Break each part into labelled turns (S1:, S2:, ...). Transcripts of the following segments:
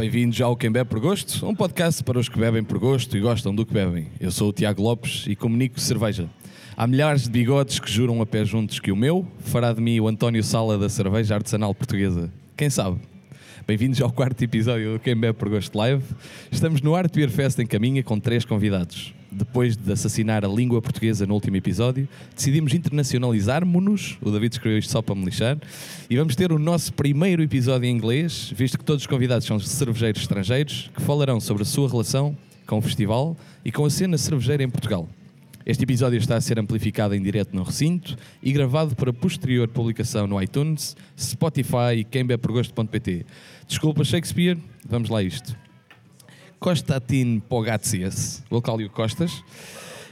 S1: Bem-vindos ao Quem Bebe por Gosto, um podcast para os que bebem por gosto e gostam do que bebem. Eu sou o Tiago Lopes e comunico cerveja. Há milhares de bigodes que juram a pé juntos que o meu fará de mim o António Sala da cerveja artesanal portuguesa. Quem sabe? Bem-vindos ao quarto episódio do Quem Bebe por Gosto Live. Estamos no Art Beer Fest em Caminha com três convidados. Depois de assassinar a língua portuguesa no último episódio, decidimos internacionalizar-nos. O David escreveu isto só para me lixar. E vamos ter o nosso primeiro episódio em inglês, visto que todos os convidados são cervejeiros estrangeiros que falarão sobre a sua relação com o festival e com a cena cervejeira em Portugal. Este episódio está a ser amplificado em direto no recinto e gravado para posterior publicação no iTunes, Spotify e quembeporgosto.pt. Desculpa, Shakespeare, vamos lá isto. Konstantin Pogatsias, we'll call you Kostas,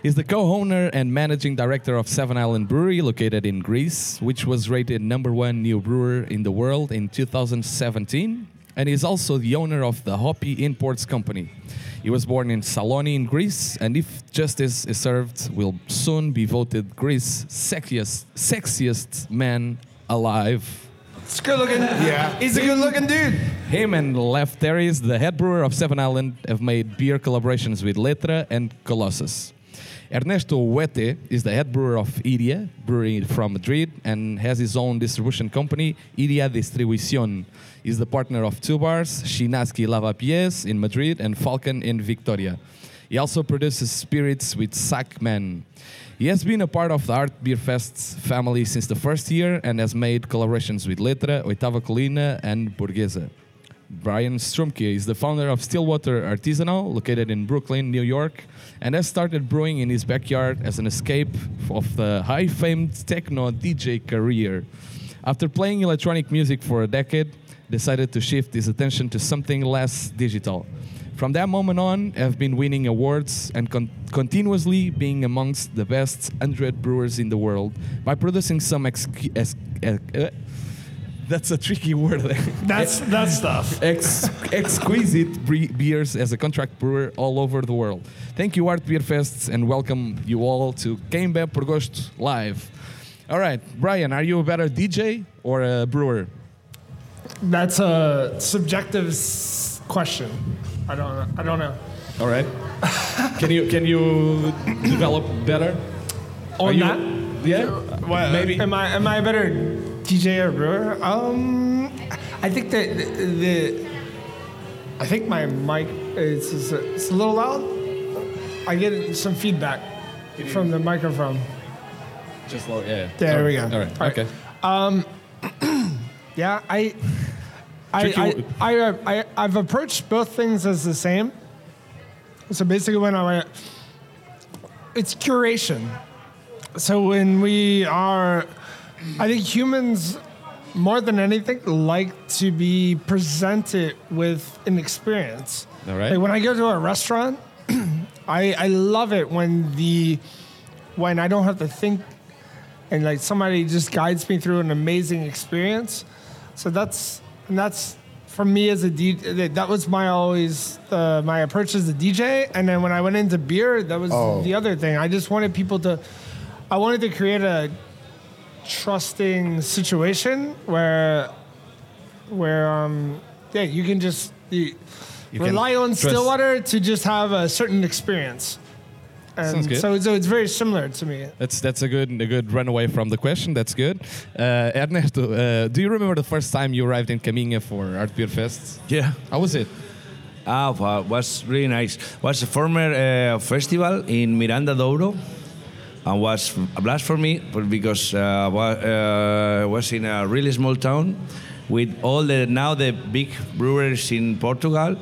S1: is the co-owner and managing director of Seven Island Brewery located in Greece, which was rated number one new brewer in the world in 2017, and is also the owner of the Hoppy Imports Company. He was born in Saloni in Greece, and if justice is served, will soon be voted Greece's sexiest, sexiest man alive.
S2: It's good looking.
S3: Yeah.
S2: He's a good looking dude.
S1: Him and Lefteris, the head brewer of Seven Island, have made beer collaborations with Letra and Colossus. Ernesto Huete is the head brewer of Iria, brewery from Madrid, and has his own distribution company, Iria Distribución. He's the partner of two bars, Shinaski Lavapiés in Madrid and Falcon in Victoria. He also produces spirits with Sackman. He has been a part of the Art Beer Fest family since the first year and has made collaborations with Letra, Oitava Colina, and Burguesa. Brian Strumke is the founder of Stillwater Artisanal, located in Brooklyn, New York, and has started brewing in his backyard as an escape of the high famed techno DJ career. After playing electronic music for a decade, decided to shift his attention to something less digital. From that moment on, have been winning awards and con- continuously being amongst the best 100 brewers in the world by producing some ex- ex- uh, that's a tricky word.
S2: That's that stuff.
S1: Ex- exquisite beers as a contract brewer all over the world. Thank you, Art Beer Fests, and welcome you all to Quem Bebe por Gosto Live. All right, Brian, are you a better DJ or a brewer?
S2: That's a subjective s- question. I don't. know. I don't know.
S1: All right. can you can you develop better?
S2: On
S1: you-
S2: that,
S1: Yeah.
S2: Well,
S1: Maybe.
S2: Am I am I a better DJ or brewer? Um, I think that the, the I think my mic is, it's a little loud. I get some feedback from the microphone.
S1: Just low. Yeah.
S2: There we go.
S1: All right.
S2: All right.
S1: Okay.
S2: Yeah, I, I, I, I, uh, I, I've approached both things as the same. So basically, when I it's curation. So when we are, I think humans, more than anything, like to be presented with an experience.
S1: All right.
S2: Like when I go to a restaurant, I, I love it when the, when I don't have to think and like somebody just guides me through an amazing experience. So that's and that's for me as a DJ. that- was my always uh, my approach as a DJ. And then when I went into beer, that was
S3: Oh.
S2: the other thing. I just wanted people to, I wanted to create a trusting situation where, where um yeah you can just you,
S1: You can
S2: rely on Stillwater to just have a certain experience. And
S1: Sounds good.
S2: so, so it's very similar to me.
S1: That's that's a good a good runaway from the question. That's good. Uh, Ernesto, uh, do you remember the first time you arrived in Caminha for Art Beer Fest?
S3: Yeah.
S1: How was it?
S3: Ah, wa- was really nice. Was a former uh, festival in Miranda Douro, and was a blast for me but because uh, wa- uh, was in a really small town with all the now the big brewers in Portugal.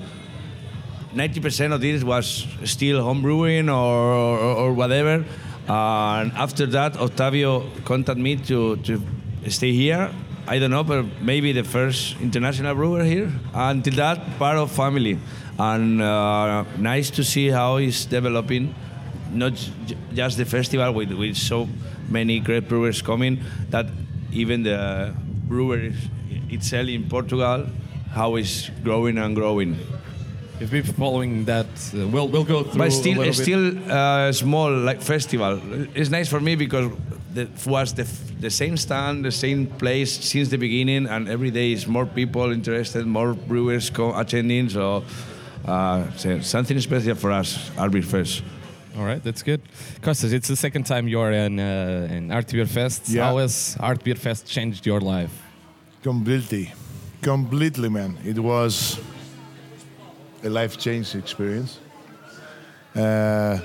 S3: 90% of this was still home brewing or, or, or whatever. And after that, Octavio contacted me to, to stay here. I don't know, but maybe the first international brewer here. Until that, part of family. And uh, nice to see how it's developing, not j- just the festival with, with so many great brewers coming, that even the brewery itself in Portugal, how it's growing and growing.
S1: You've been following that. Uh, we'll we'll go through.
S3: But still,
S1: little
S3: it's
S1: bit.
S3: still uh, small like festival. It's nice for me because the, was the, the same stand, the same place since the beginning, and every day is more people interested, more brewers co- attending. So, uh, so something special for us, Art Beer Fest.
S1: All right, that's good. Costas, it's the second time you're in, uh, in Art Beer Fest.
S4: Yeah.
S1: How has Art Beer Fest changed your life?
S4: Completely, completely, man. It was a life change experience. Uh,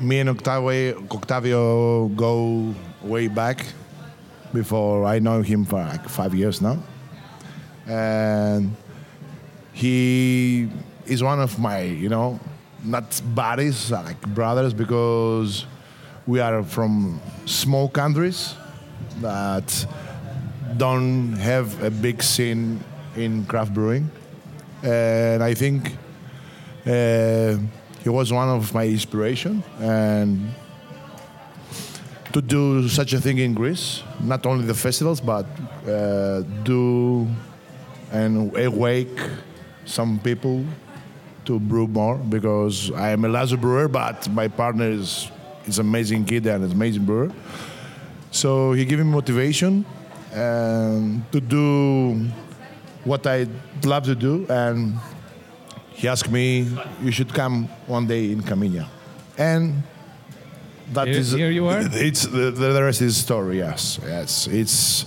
S4: me and Octavio, Octavio go way back before I know him for like five years now. And he is one of my, you know, not buddies, like brothers, because we are from small countries that don't have a big scene in craft brewing. And I think uh, he was one of my inspiration and to do such a thing in Greece, not only the festivals, but uh, do and awake some people to brew more because I am a laser brewer, but my partner is is amazing kid and is amazing brewer. So he gave me motivation and to do what I love to do, and he asked me, "You should come one day in Caminha," and that
S1: Here-
S4: is
S1: here you are?
S4: It's the, the rest is story. Yes, yes. It's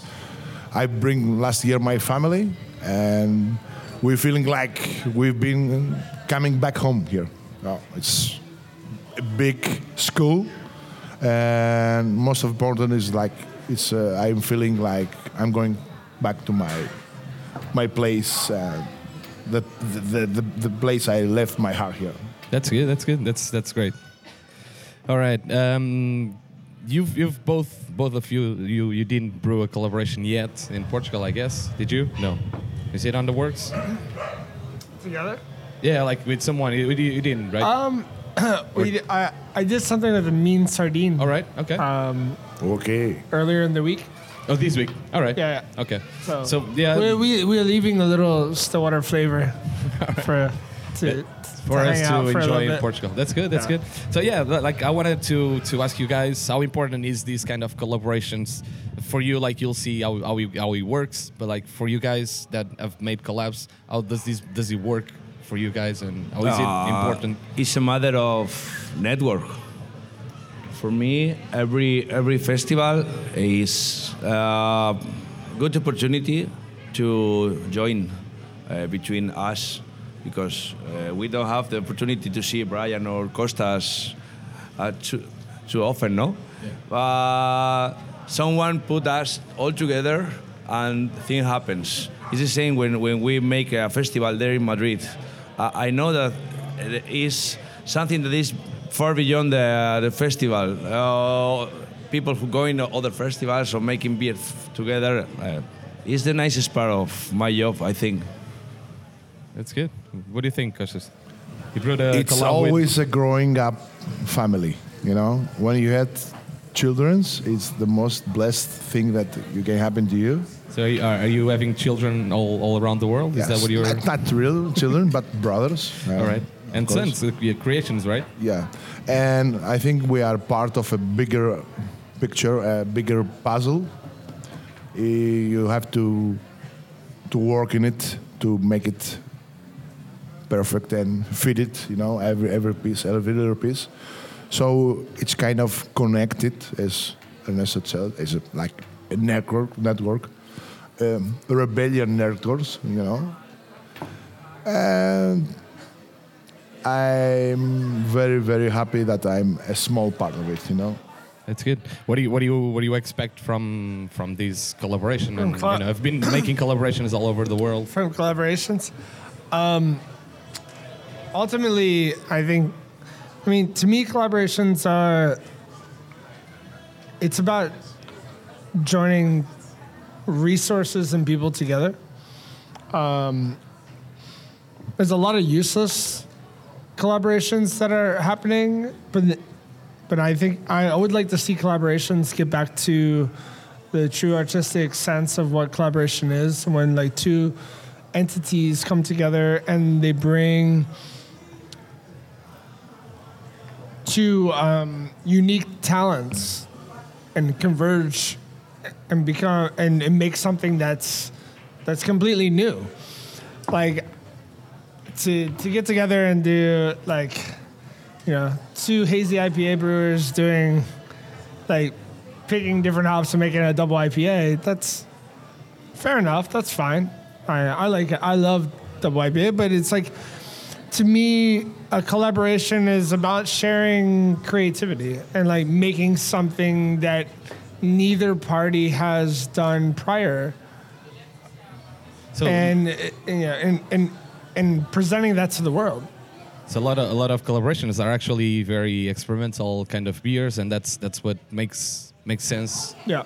S4: I bring last year my family, and we're feeling like we've been coming back home here. Oh, it's a big school, and most important is like it's. Uh, I'm feeling like I'm going back to my my place, uh, the, the, the the place I left my heart here.
S1: That's good. That's good. That's that's great. All right. Um, you've you've both both of you you you didn't brew a collaboration yet in Portugal, I guess. Did you? No. Is it on the works?
S2: Together?
S1: Yeah, like with someone. You, you you didn't, right?
S2: Um, we did, I, I did something with a Mean Sardine
S1: All right. Okay.
S2: um,
S4: Okay.
S2: earlier in the week.
S1: Oh, this week. All right.
S2: Yeah, yeah.
S1: Okay.
S2: So,
S1: So yeah,
S2: we, we, we're leaving a little Stillwater flavor for to,
S1: for
S2: to
S1: us
S2: hang out
S1: to
S2: for a little
S1: enjoy in. Portugal. That's good. That's
S2: Yeah.
S1: good. So yeah, like I wanted to to ask you guys how important is these kind of collaborations for you? Like you'll see how how it, how it works, but like for you guys that have made collabs, how does this does it work for you guys, and how is it
S3: Uh,
S1: important?
S3: It's a matter of network. For me, every every festival is a good opportunity to join uh, between us because uh, we don't have the opportunity to see Brian or Costas uh, too, too often, no? Uh, someone put us all together and thing happens. It's the same when, when we make a festival there in Madrid. Uh, I know that it is something that is far beyond the, the festival. Uh, people who go in other festivals or making beer together uh, is the nicest part of my job, I think.
S1: That's good. What do you think, Kostas? You brewed a
S4: it's
S1: collab with-
S4: always a growing up family you know when you had children's it's the most blessed thing that you can happen to you
S1: So are you, are are you having children all, all around the world? Is that what you're?
S4: not, not real children but brothers uh,
S1: all right. And
S4: course.
S1: sons, uh, creations, right?
S4: yeah and i think we are part of a bigger picture a bigger puzzle you have to to work in it to make it perfect and fit it you know every every piece every little piece so it's kind of connected as Ernesto said as a, like a network network um, rebellion networks you know and I'm very very happy that I'm a small part of it you know
S1: That's good. What do you what do you what do you expect from from these collaboration? And,
S2: colla-
S1: you know, I've been making collaborations all over the world.
S2: from collaborations. Um, ultimately, I think, I mean, to me, collaborations are. It's about joining resources and people together. Um, there's a lot of useless collaborations that are happening, but but I think I would like to see collaborations get back to the true artistic sense of what collaboration is when like two entities come together and they bring two um, unique talents and converge and become and, and make something that's that's completely new. Like to to get together and do like you know two hazy IPA brewers doing like picking different hops and making a double IPA. That's fair enough. That's fine. I I like it. I love double IPA, but it's like to me a collaboration is about sharing creativity and like making something that neither party has done prior
S1: So
S2: and yeah, and and and presenting that to the world.
S1: So a lot of a lot of collaborations are actually very experimental kind of beers, and that's that's what makes makes sense.
S2: Yeah.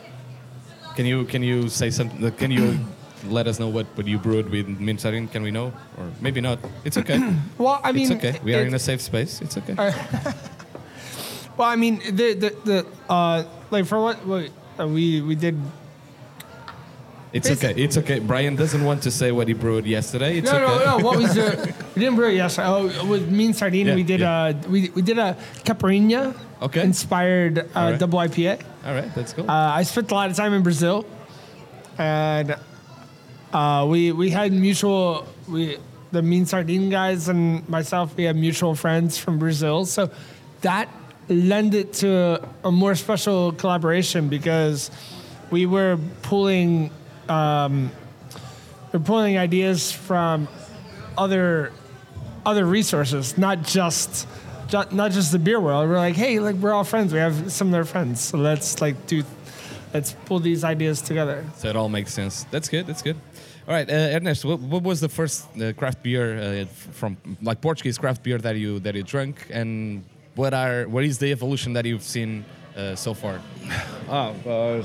S1: Can you can you say something? uh, Can you let us know what, what you brewed with Mean Sardine? Can we know, or maybe not? It's okay.
S2: Well, I mean,
S1: it's okay. We are in a safe space. It's okay.
S2: Well, I mean, the the, the uh, like for what, what uh, we we did.
S1: It's okay. It's okay. Brian doesn't want to say what he brewed yesterday. It's
S2: no,
S1: okay.
S2: no, no. What was the? we didn't brew it yesterday. Oh, with Mean Sardine,
S1: Yeah,
S2: we did
S1: yeah.
S2: uh we we did a Caipirinha.
S1: Okay.
S2: Inspired uh,
S1: All right.
S2: double IPA.
S1: All right, that's cool.
S2: Uh, I spent a lot of time in Brazil, and uh, we we had mutual we the Mean Sardine guys and myself. We had mutual friends from Brazil, so that lend it to a more special collaboration because we were pulling um, we're pulling ideas from other other resources, not just not just the beer world. We're like, hey, like we're all friends. We have similar friends, so let's like do, let's pull these ideas together.
S1: so it all makes sense. That's good. That's good. All right, uh, Ernesto, what, what was the first uh, craft beer uh, from like Portuguese craft beer that you that you drank, and what are what is the evolution that you've seen uh, so far?
S3: Ah, uh,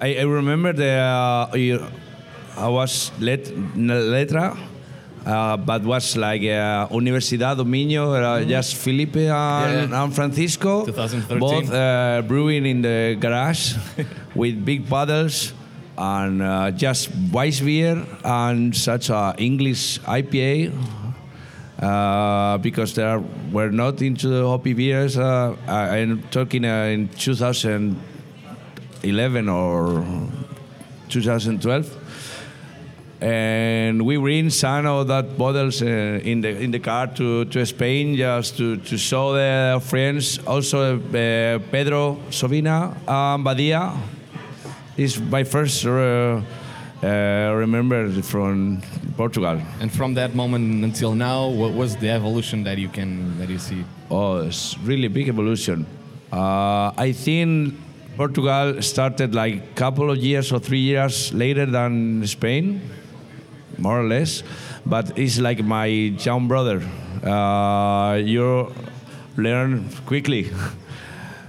S3: I, I remember the uh, I was let letra, uh, but was like uh, Universidad do Minho, uh, just Felipe and,
S1: Yeah.
S3: and Francisco,
S1: 2013.
S3: both uh, brewing in the garage with big bottles and uh, just Weiss beer and such a English IPA. Uh, because they are, were not into the hoppy beers. Uh, I'm talking uh, in 2011 or 2012, and we bring some of that bottles uh, in the in the car to, to Spain just to, to show the friends. Also, uh, Pedro Sovina and Badia is my first. Uh, uh, remember from Portugal.
S1: And from that moment until now, what was the evolution that you can that you see?
S3: Oh, it's really big evolution. Uh, I think Portugal started like a couple of years or three years later than Spain, more or less. But it's like my young brother. Uh, you learn quickly.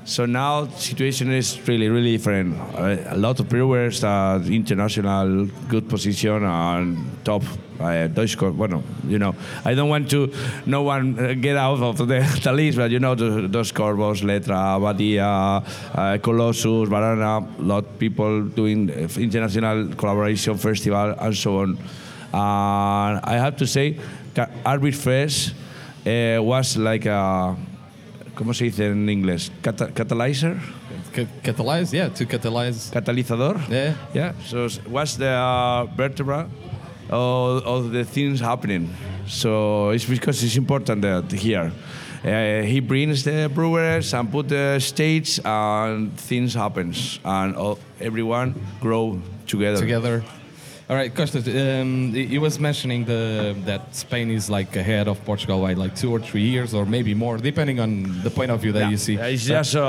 S3: So now situation is really really different. A lot of brewers, uh, international good position and top. Uh, Deutsche, bueno, you know, I don't want to no one uh, get out of the, the list, but you know, those Corvos, Letra, Badia, uh, Colossus, Banana, a lot of people doing uh, international collaboration festival and so on. And I have to say, Art Beer Fest uh, was like a ¿Cómo se dice en inglés? Cata- catalyzer?
S1: Ca- catalyze, yeah, to catalyze.
S3: Catalizador?
S1: Yeah.
S3: Yeah. So what's the uh, vertebra of, of the things happening? So it's because it's important that here. Uh, he brings the brewers and put the stage and things happens and all, everyone grow together.
S1: together. All right, Costas, um, you was mentioning the that Spain is like ahead of Portugal by like two or three years, or maybe more, depending on the point of view that you see.
S3: Yeah, It's just uh,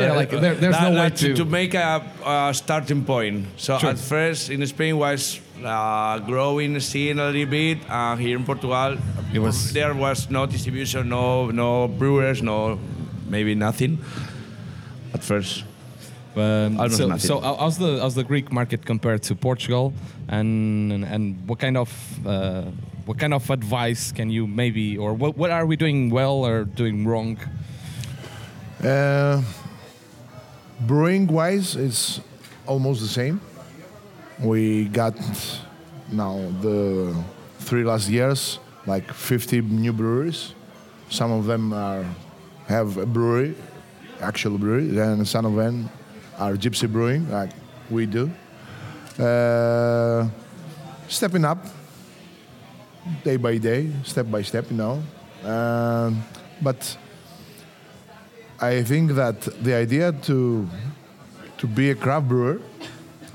S1: Yeah, like, there- there's
S3: that-
S1: no way
S3: that
S1: to-
S3: to make a, a starting point. So at first in Spain was uh, growing, seeing a little bit. Uh, here in Portugal,
S1: It was-
S3: there was no distribution, no no brewers, no maybe nothing at first.
S1: Um,
S3: Almost
S1: so,
S3: nothing.
S1: so how's the how's the Greek market compared to Portugal, and and, and what kind of uh, what kind of advice can you maybe, or what what are we doing well or doing wrong?
S4: Uh, brewing wise, it's almost the same. We got now the three last years like 50 new breweries. Some of them are have a brewery, actual brewery, and some of them are gypsy brewing, like we do. Uh, stepping up, day by day, step by step, you know. Um, but I think that the idea to to be a craft brewer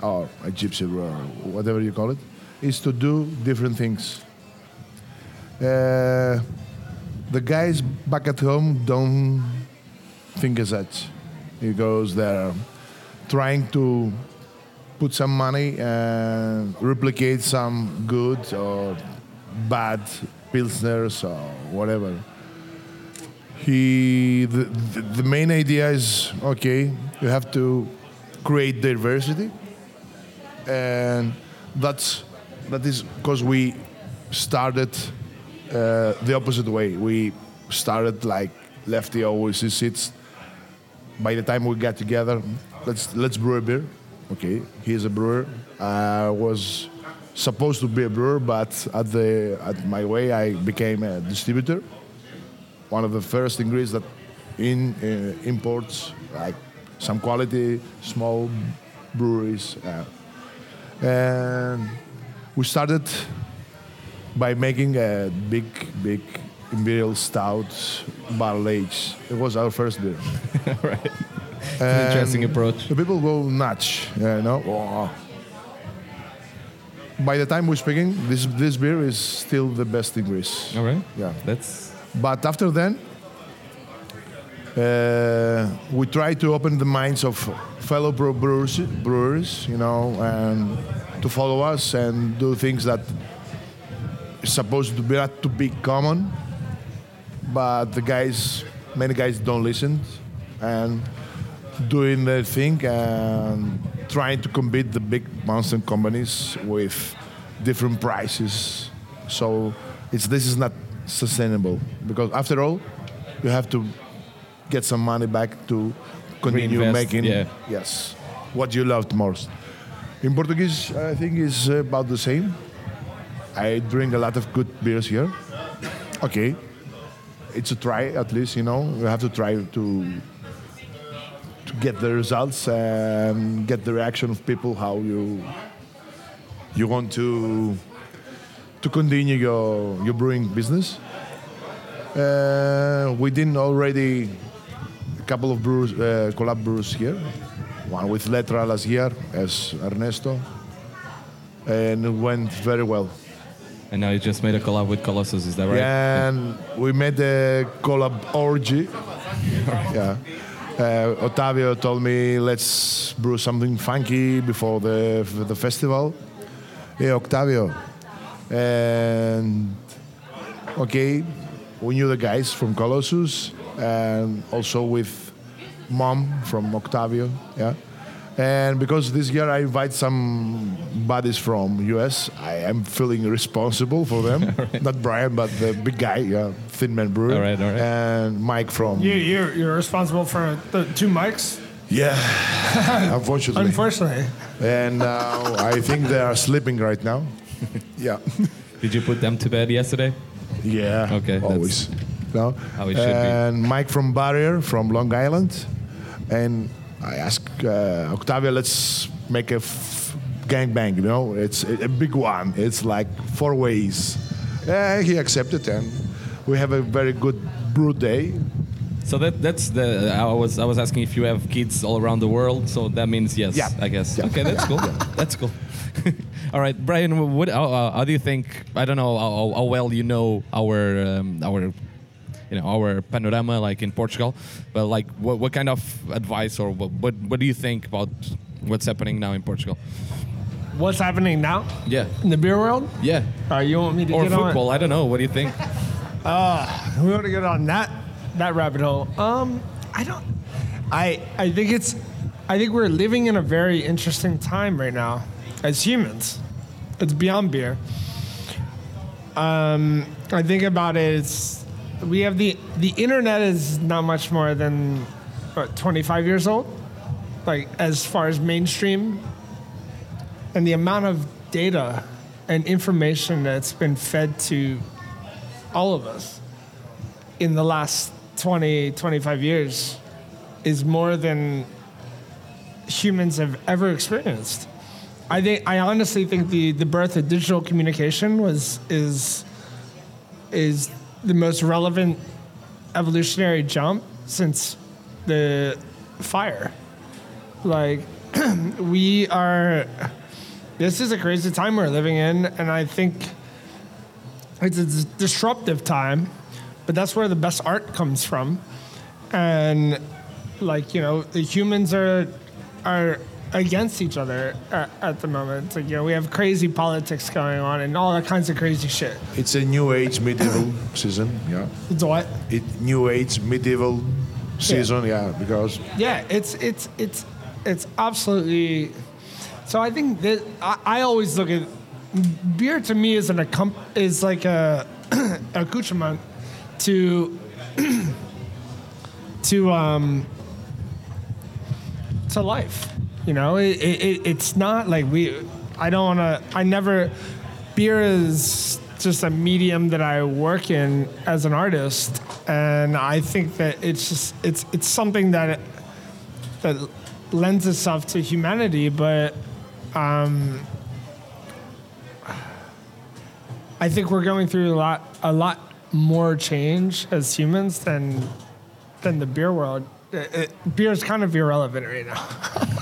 S4: or a gypsy brewer, whatever you call it, is to do different things. Uh, the guys back at home don't think as such because goes there trying to put some money and replicate some good or bad pilsners or whatever. He the, the main idea is okay. You have to create diversity, and that's that is because we started uh, the opposite way. We started like lefty always sits. By the time we got together, let's let's brew a beer. Okay, he's a brewer. I was supposed to be a brewer, but at the at my way, I became a distributor. One of the first ingredients that in uh, imports like some quality small breweries, uh, and we started by making a big, big imperial stout barrel age. It was our first beer.
S1: right. It's an interesting approach.
S4: The people go nuts, you know. Wow. By the time we're speaking, this this beer is still the best in Greece.
S1: All right.
S4: Yeah.
S1: That's
S4: But after then, Uh, we try to open the minds of fellow brewers, brewers, you know, and to follow us and do things that is supposed to be not to be common, but the guys, many guys don't listen, and doing their thing and trying to compete the big monster companies with different prices. So it's this is not sustainable because after all, you have to get some money back to continue
S1: Reinvest,
S4: making
S1: yeah.
S4: yes what you loved most. In Portuguese, I think is about the same. I drink a lot of good beers here. Okay, it's a try at least. You know, you have to try to to get the results and get the reaction of people how you you want to to continue your your brewing business. Uh, we didn't already couple of brews, uh, collab brews here. One with Letra last year as Ernesto, and it went very well.
S1: and now you just made a collab with Colossus. Is that right?
S4: And we made a collab orgy. yeah. Uh, told me let's brew something funky before the the festival. Hey, Octavio. And okay, we knew the guys from Colossus and also with mom from Octavio. Yeah. And because this year I invite some buddies from US, I am feeling responsible for them. Not Brian, but the big guy, yeah, Thin Man Brewer.
S1: All right, all right.
S4: And Mike from
S2: You, you're, you're responsible for the two mics,
S4: yeah, unfortunately.
S2: unfortunately.
S4: and uh, I think they are sleeping right now. yeah,
S1: Did you put them to bed yesterday?
S4: yeah.
S1: Okay, that's
S4: always. No?
S1: how it should be.
S4: and Mike from Barrier from Long Island, and I asked uh, Octavio, let's make a f- gangbang. You know, it's a, a big one. It's like four ways. Uh, he accepted, and we have a very good brew day.
S1: So that that's the I was I was asking if you have kids all around the world. So that means yes,
S4: Yeah.
S1: I guess.
S4: Yeah.
S1: Okay, that's cool. That's cool. all right, Brian. What how, uh, how do you think? I don't know how, how well you know our um, our you know our panorama like in Portugal, but like what, what kind of advice or what, what what do you think about what's happening now in Portugal?
S2: What's happening now
S1: Yeah,
S2: in the beer world?
S1: yeah.
S2: Uh, you want me to get on that?
S1: Or
S2: get
S1: football? I don't know. What do you think?
S2: on? We want to get on that that rabbit hole. Um, I don't. I I think it's. I think we're living in a very interesting time right now, as humans. It's beyond beer. Um, I think about it. It's we have the the internet is not much more than what 25 years old, like as far as mainstream, and the amount of data and information that's been fed to all of us in the last 20, 25 years is more than humans have ever experienced. I think I honestly think the, the birth of digital communication was is is the most relevant evolutionary jump since the fire. Like we are this is a crazy time we're living in and I think it's a disruptive time, but that's where the best art comes from. And like, you know, the humans are are against each other at, at the moment. Like, you know, we have crazy politics going on and all that kinds of crazy shit.
S4: It's a new age medieval season. Yeah.
S2: It's what?
S4: It new age medieval season. Yeah, because
S2: Yeah, it's it's it's it's absolutely. So I think that I, I always look at beer to me is an accom- is like a accoutrement to to um to life. You know, it, it, it's not like we. I don't want to. I never. Beer is just a medium that I work in as an artist, and I think that it's just it's it's something that that lends itself to humanity, but um, I think we're going through a lot a lot more change as humans than than the beer world. It, it, beer is kind of irrelevant right now.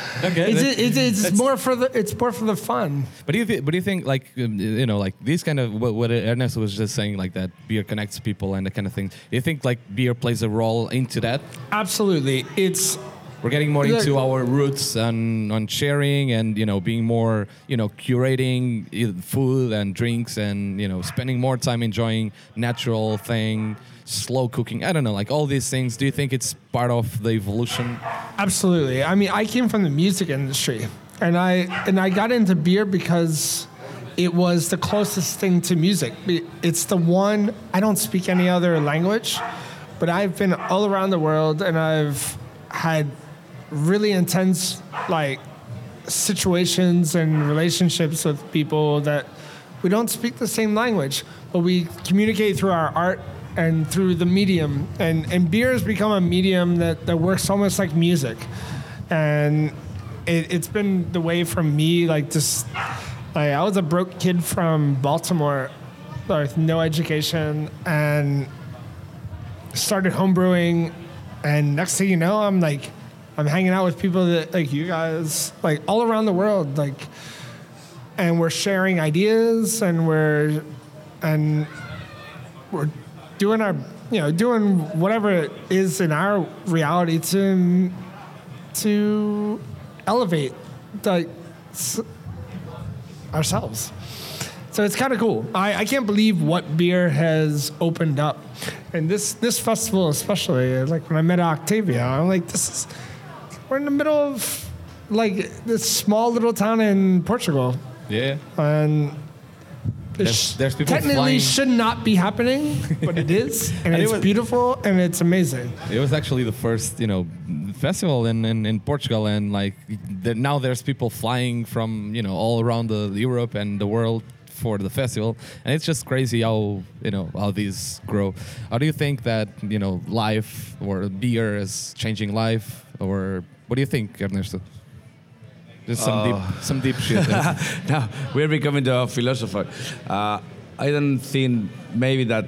S1: Okay.
S2: It's,
S1: that-
S2: it's, it's
S1: that's-
S2: more for the it's more for the fun.
S1: But do you thi- but do you think like um, you know like these kind of what, what Ernesto was just saying like that beer connects people and that kind of thing. Do you think like beer plays a role into that?
S2: Absolutely, it's
S1: We're getting more into our roots and on sharing and you know being more you know curating food and drinks and you know spending more time enjoying natural thing, slow cooking. I don't know like all these things. Do you think it's part of the evolution?
S2: Absolutely. I mean, I came from the music industry, and I and I got into beer because it was the closest thing to music. It's the one I don't speak any other language, but I've been all around the world, and I've had really intense like situations and relationships with people that we don't speak the same language, but we communicate through our art and through the medium. And, and beer has become a medium that, that works almost like music. And it, it's been the way for me, like just, like I was a broke kid from Baltimore with no education and started homebrewing. And next thing you know, I'm like, I'm hanging out with people that like you guys, like all around the world, like, and we're sharing ideas and we're, and we're doing our, you know, doing whatever it is in our reality to, to elevate, like, ourselves. So it's kind of cool. I, I can't believe what beer has opened up, and this this festival especially. Uh, like when I met Octavio, I'm like, this is we're in the middle of like this small little town in Portugal,
S1: Yeah.
S2: and
S1: There's- there's people
S2: technically
S1: flying-
S2: should not be happening, but it is, and,
S1: And it
S2: it's
S1: was-
S2: beautiful and it's amazing.
S1: It was actually the first, you know, festival in, in, in Portugal, and like the, now there's people flying from you know all around the Europe and the world for the festival, and it's just crazy how you know how these grow. How do you think that you know life or beer is changing life, or what do you think, Ernesto? Just some deep, some deep shit.
S3: now we're becoming the philosopher. Uh, I don't think maybe that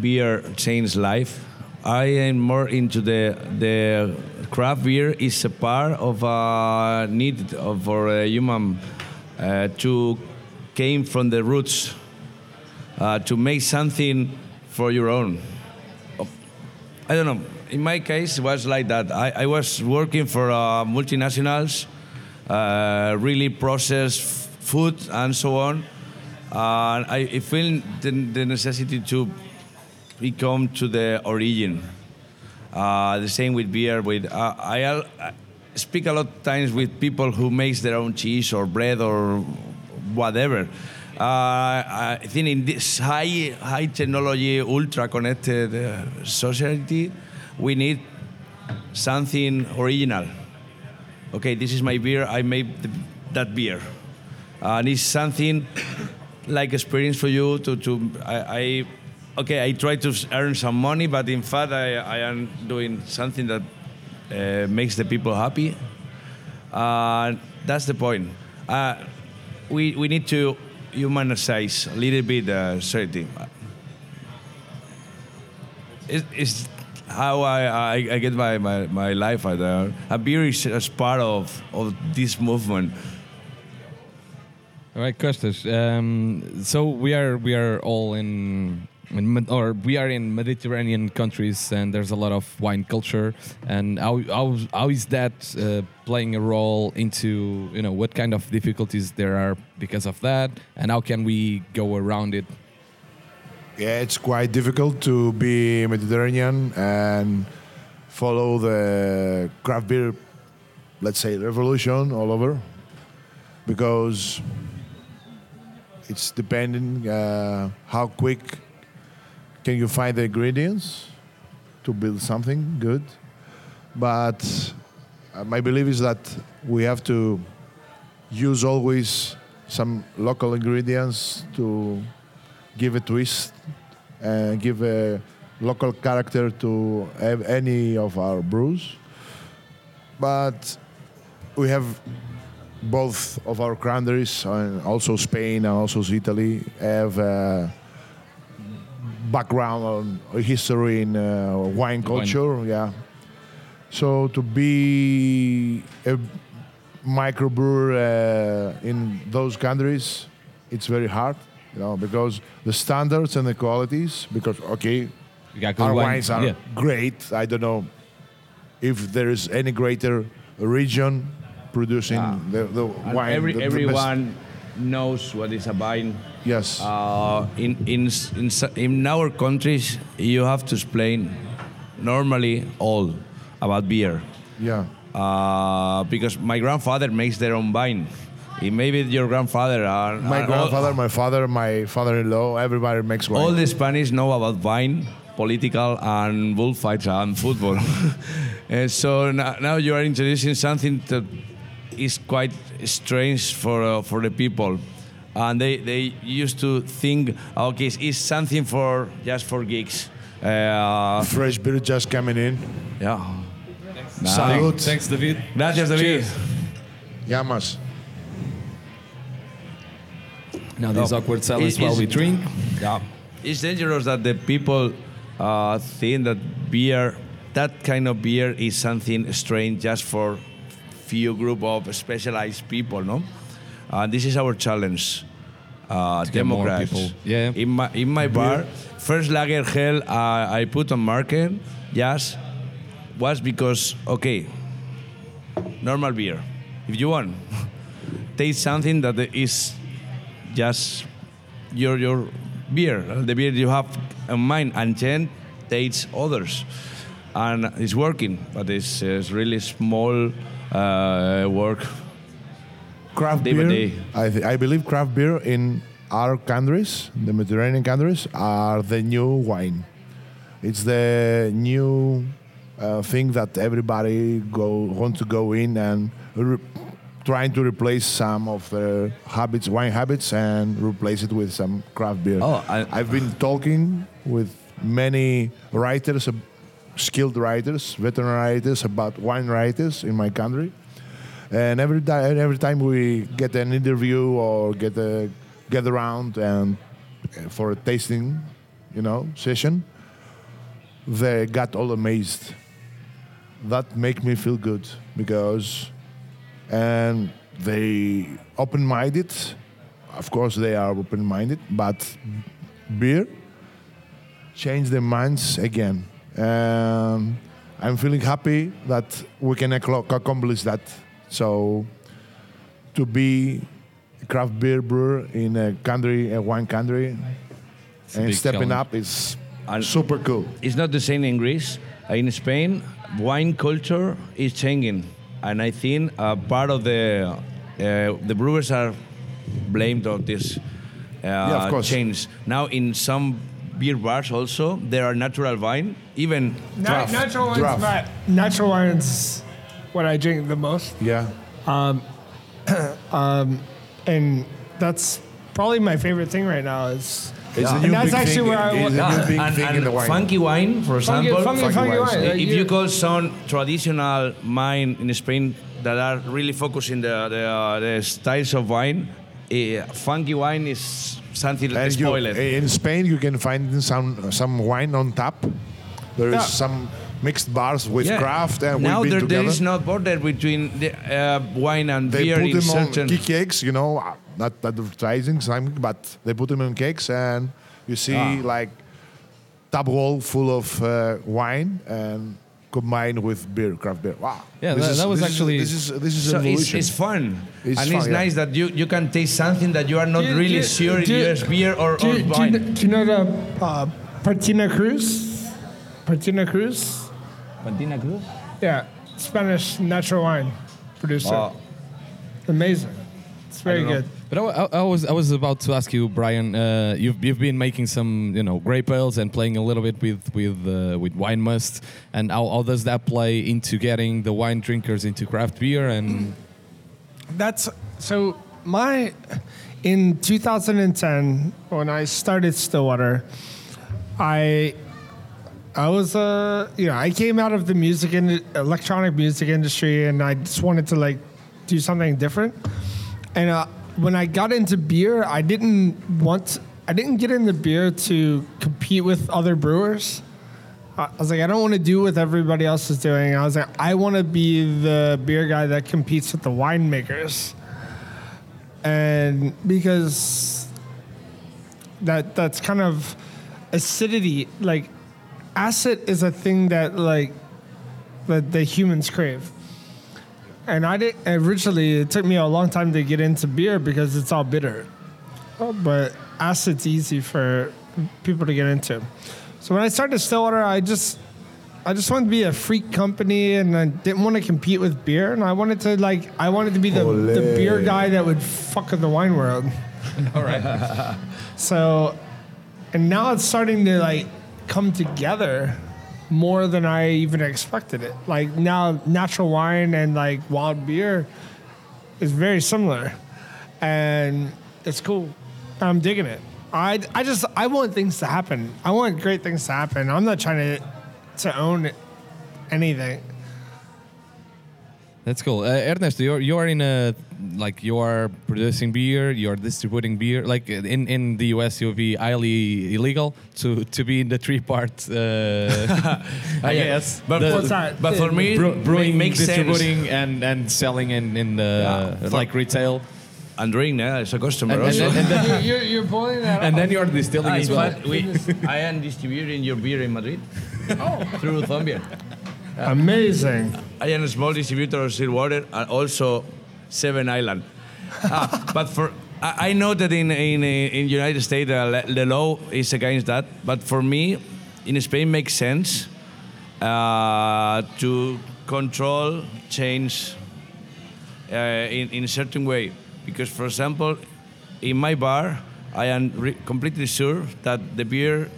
S3: beer changed life. I am more into the the craft beer is a part of a need of for a human uh, to came from the roots uh, to make something for your own. I don't know. In my case, it was like that. I, I was working for uh, multinationals, uh, really processed food and so on. And I, I feel the, the necessity to become to the origin. Uh, the same with beer. With uh, I, I speak a lot of times with people who makes their own cheese or bread or whatever. Uh, I think in this high high technology, ultra connected uh, society, we need something original. Okay, this is my beer. I made the, that beer, and it's something like experience for you to to I. I okay, I try to earn some money, but in fact, I, I am doing something that uh, makes the people happy. Uh, that's the point. Uh, we, we need to humanize a little bit uh, society. It, it's how I, I, I get my, my, my life out there. A beer is as part of, of this movement.
S1: All right, Costas. Um, so we are we are all in, in or we are in Mediterranean countries, and there's a lot of wine culture. And how how, how is that uh, playing a role into you know what kind of difficulties there are because of that, and how can we go around it?
S4: Yeah, it's quite difficult to be Mediterranean and follow the craft beer, let's say, revolution all over, because it's depending uh, how quick can you find the ingredients to build something good. But uh, my belief is that we have to use always some local ingredients to give a twist and give a local character to any of our brews. But we have both of our cranberries, and also Spain and also Italy, have a background on history in uh, wine culture. Yeah. So to be a microbrewer uh, in those countries, it's very hard, you know, because the standards and the qualities. Because okay, our
S1: wine-
S4: wines are
S1: yeah.
S4: great. I don't know if there is any greater region producing the, the
S3: And
S4: wine.
S3: every,
S4: the- the best-
S3: everyone knows what is a vine.
S4: Yes.
S3: Uh, in, in, in, in our countries, you have to explain normally all about beer.
S4: yeah.
S3: Uh, because my grandfather makes their own wine. Eh, Maybe your grandfather are,
S4: My
S3: are
S4: grandfather, my father, my father-in-law, everybody makes wine.
S3: All, all the Spanish know about wine, political, and bullfights and football. and so now, now you are introducing something that is quite strange for uh, for the people. And they, they used to think, okay, it's something for just for geeks. Uh,
S4: Fresh beer just coming in.
S3: yeah.
S4: Salud.
S1: Thanks, David.
S3: Gracias, David. Cheers.
S4: Yamas.
S1: Now this
S3: No.
S1: awkward silence
S3: It
S1: while we drink.
S3: Yeah. It's dangerous that the people uh, think that beer, that kind of beer, is something strange just for few group of specialized people, no? Uh, this is our challenge. Uh, Democrats.
S1: Yeah.
S3: In my in my bar, first lager hell uh, I put on market just was because okay, normal beer. If you want, taste something that is just your your beer, uh, the beer you have in mind, and then taste others, and it's working, but it's, it's really small uh, work.
S4: Craft
S3: Day
S4: beer.
S3: day.
S4: I, th- I believe craft beer in our countries, the Mediterranean countries, are the new wine. It's the new uh, thing that everybody go want to go in and re- trying to replace some of their habits, wine habits, and replace it with some craft beer.
S3: Oh, I-
S4: I've been talking with many writers, uh, skilled writers, veteran writers about wine writers in my country. And every time, every time we get an interview or get a get around and uh, for a tasting, you know, session, they got all amazed. That make me feel good because, and they open-minded. Of course, they are open-minded, but beer changed their minds again. Um, I'm feeling happy that we can accomplish that. So, to be a craft beer brewer in a country, a wine country,
S1: a
S4: and stepping
S1: challenge.
S4: up is
S3: And-
S4: super cool.
S3: It's not the same in Greece. In Spain, wine culture is changing, and I think uh, part of the uh, the brewers are blamed of this uh,
S4: of course.
S3: change. Now, in some beer bars, also there are natural wine, even
S2: Na-
S4: Draft.
S2: natural wines,
S4: Draft.
S2: but natural wines, what I drink the most,
S4: Yeah.
S2: Um, um, and that's probably my favorite thing right now is
S4: It's a
S2: And
S4: new
S2: that's
S4: big
S2: actually
S4: thing.
S2: where I
S4: it's
S2: want-
S4: a new
S3: Yeah,
S4: big
S3: and,
S4: thing in the wine.
S3: funky wine, for
S2: Funky,
S3: example.
S2: funky,
S4: Funky
S2: funky
S4: wines.
S2: wine.
S3: Uh, if
S2: you-
S3: you call some traditional wine in Spain that are really focusing the the, uh, the styles of wine, uh, funky wine is something
S4: And you,
S3: spoiled.
S4: in Spain, you can find some some wine on tap. There is
S2: Yeah.
S4: some mixed bars with
S3: Yeah.
S4: craft, and
S3: now
S4: we've been
S3: there, there
S4: together.
S3: is no border between the, uh, wine and
S4: they
S3: beer
S4: put
S3: in
S4: them on
S3: certain.
S4: key kegs, you know, uh, not advertising, something, but they put them on cakes, and you see
S3: Ah.
S4: like tap wall full of uh, wine and combined with beer, craft beer. Wow.
S1: Yeah,
S4: This
S1: that-
S4: is-
S1: that was
S4: this is-
S1: actually-
S4: this is this is
S3: So it's,
S4: evolution.
S3: it's fun,
S4: It's
S3: and
S4: fun,
S3: it's
S4: yeah.
S3: nice that you, you can taste something that you are not
S2: Do
S3: really
S2: do
S3: sure
S2: do you-
S3: it's beer or,
S2: do,
S3: or
S2: you, do, you,
S3: wine.
S2: do you know the uh, Partida Creus? Partida Creus?
S3: Partida Creus?
S2: Yeah, Spanish natural wine producer.
S3: Oh.
S2: Amazing. It's very
S3: don't know.
S2: good.
S1: But I, I- I was I was about to ask you, Brian. Uh, you've you've been making some you know grape ales and playing a little bit with with uh, with wine must, and how, how does that play into getting the wine drinkers into craft beer and
S2: That's so my in 2010 when I started Stillwater, I I was uh you know I came out of the music and electronic music industry and I just wanted to like do something different. And uh, when I got into beer, I didn't want I didn't get into beer to compete with other brewers. I was like, I don't want to do what everybody else is doing. I was like, I want to be the beer guy that competes with the winemakers. And because that that's kind of acidity, like acid is a thing that like that the humans crave. And I did originally it took me a long time to get into beer because it's all bitter. But acid's easy for people to get into. So when I started Stillwater, I just I just wanted to be a freak company and I didn't want to compete with beer and I wanted to like I wanted to be the, the beer guy that would fuck with the wine world.
S1: all right?
S2: So and now it's starting to like come together more than I even expected it. Like now natural wine and like wild beer is very similar. And it's cool. I'm digging it. I, I just I want things to happen. I want great things to happen. I'm not trying to to own anything.
S1: That's cool. Uh, Ernesto, you're you're in a like you are producing beer, you're distributing beer. Like in, in the US, you'll be highly illegal to, to be in the three part. Uh, I guess.
S3: But,
S1: The-
S2: What's that?
S3: but for me,
S1: Bre- brewing,
S3: makes sense.
S1: distributing, and, and selling in in the
S3: Yeah.
S1: like retail,
S3: And drink, yeah, as a customer
S1: and, and,
S3: also.
S1: then, and, then,
S2: you're, you're pulling that
S1: and then you're distilling
S3: Ah,
S1: as well.
S3: we, I am distributing your beer in Madrid oh. through Zambia.
S2: amazing.
S3: I am a small distributor of Stillwater and also Seven Island. Ah, but for I, I know that in in in United States uh, the law is against that, but for me, in Spain makes sense uh, to control change uh, in in a certain way. Because, for example, in my bar, I am re- completely sure that the beer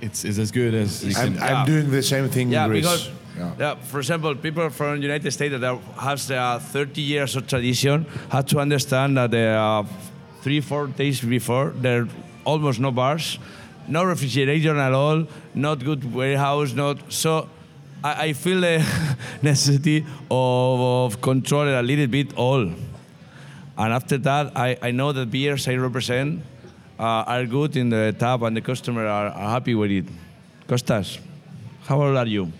S1: It's, it's as good as you
S4: I'm,
S1: can.
S4: I'm
S3: Yeah.
S4: doing the same thing
S3: Yeah,
S4: in Greece.
S3: because
S4: Yeah.
S3: yeah. for example, people from the United States that has uh, 30 years of tradition have to understand that there are three, four days before there are almost no bars, no refrigeration at all, not good warehouse, not so. I, I feel the necessity of, of control it a little bit all. And after that, I, I know that beers I represent uh, are good in the tap and the customer are, are happy with it. Costas, how old are you?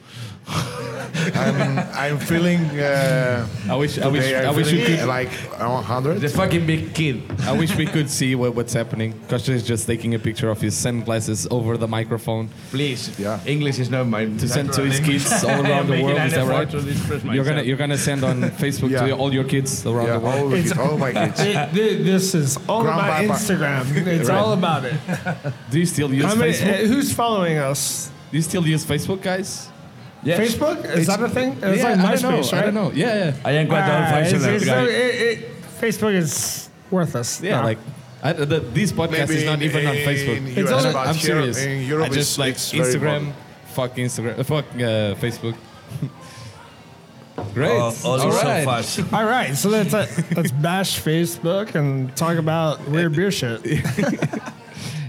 S4: I'm, I'm feeling. Uh,
S1: I wish I wish I wish you could.
S4: like 100.
S1: The fucking big kid. I wish we could see what, what's happening. Costa is just taking a picture of his sunglasses over the microphone
S3: Please.
S4: Yeah.
S3: English is not my.
S1: to send to his kids all around the world. Is that right? You're gonna you're gonna send on Facebook to all your kids around
S4: Yeah,
S1: the world.
S4: all, kids, all my kids.
S2: It- this is all
S4: Grandpa-
S2: about Instagram. It's
S1: Right.
S2: all about it.
S1: Do you still use
S2: How many,
S1: Facebook?
S2: uh, who's following us?
S1: Do you still use Facebook, guys?
S3: Yes.
S2: Facebook? Is that a thing? It's
S1: yeah,
S2: like
S1: I don't know.
S2: MySpace, right?
S1: I don't know. Yeah, yeah,
S3: I am quite
S2: Ah,
S3: old-fashioned
S2: it's- it's
S3: guy.
S2: it- it- Facebook is worthless.
S1: yeah.
S2: No.
S1: Like, I, the, this podcast
S4: Maybe
S1: is not
S4: in-
S1: even on
S4: in
S1: Facebook.
S4: US,
S2: only-
S4: but
S1: I'm serious.
S4: Europe,
S1: I just like Instagram. Fuck Instagram. uh, Fuck uh, Facebook. Great.
S3: Oh, all
S1: All
S3: so
S1: right.
S3: fast.
S2: All right, so let's uh, let's bash Facebook and talk about weird beer shit.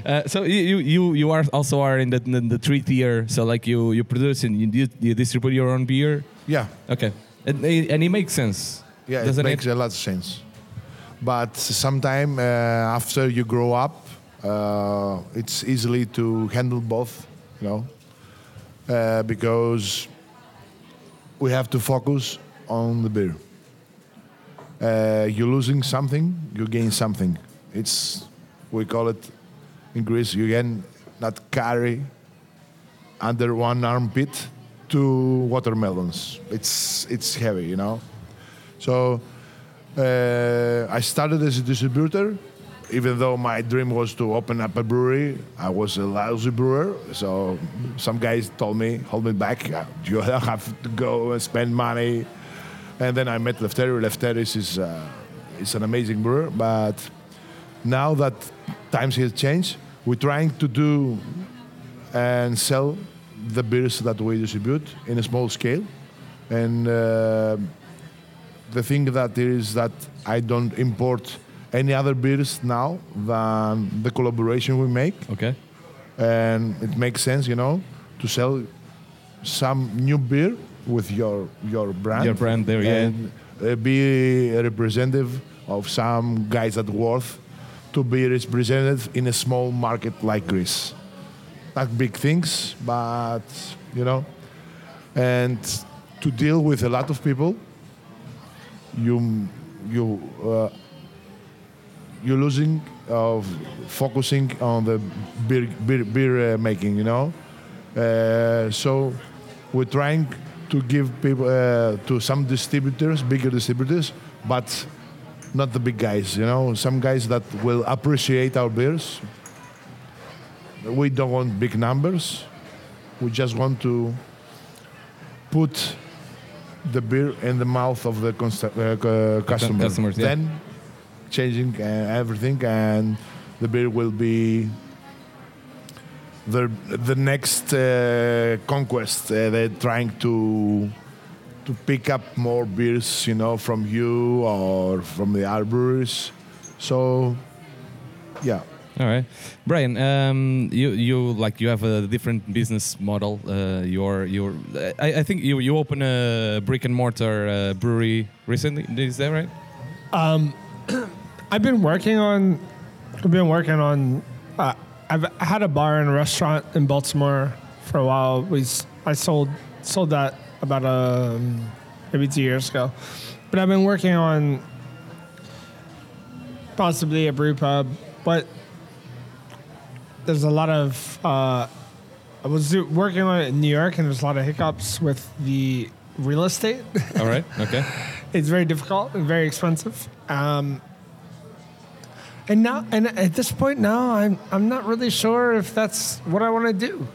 S1: Uh, so you, you you are also are in the in the three tier. So like you you produce and you, you distribute your own beer.
S4: Yeah,
S1: Okay, and, and it makes sense.
S4: yeah,
S1: Doesn't
S4: it makes a lot of sense. But sometime uh, after you grow up, uh, it's easily to handle both, you know, uh, because we have to focus on the beer. Uh, you're losing something, you gain something. It's we call it in Greece. You can not carry under one armpit two watermelons. It's it's heavy, you know. So uh, I started as a distributor, even though my dream was to open up a brewery. I was a lousy brewer, so some guys told me, hold me back. You have to go and spend money. And then I met Lefteri. Lefteris is uh, is an amazing brewer, but now that times have changed, we're trying to do and sell the beers that we distribute in a small scale. And uh, the thing that is that I don't import any other beers now than the collaboration we make,
S1: Okay.
S4: and it makes sense, you know, to sell some new beer with your your brand.
S1: Your brand there, yeah.
S4: and uh, be a representative of some guys at Worth to be represented in a small market like Greece. Not big things, but you know, and to deal with a lot of people, you you uh, you're losing of focusing on the beer beer, beer uh, making. You know, uh, so we're trying to give people uh, to some distributors, bigger distributors, but not the big guys. You know, some guys that will appreciate our beers. We don't want big numbers. We just want to put the beer in the mouth of the const- uh, cu- customer.
S1: customers, yeah.
S4: Then changing uh, everything, and the beer will be the the next uh, conquest. Uh, they're trying to to pick up more beers, you know, from you or from the other breweries. So, yeah.
S1: All right, Brian. Um, you you like you have a different business model. Uh, you're you're. I, I think you you open a brick and mortar uh, brewery recently. Is that right?
S2: Um, I've been working on. I've been working on. Uh, I've had a bar and a restaurant in Baltimore for a while. We s- I sold sold that about um, maybe two years ago, but I've been working on possibly a brew pub. But there's a lot of. Uh, I was working on it in New York, and there's a lot of hiccups with the real estate.
S1: All right. Okay.
S2: it's very difficult and very expensive. Um, and now, and at this point now, I'm I'm not really sure if that's what I want to do.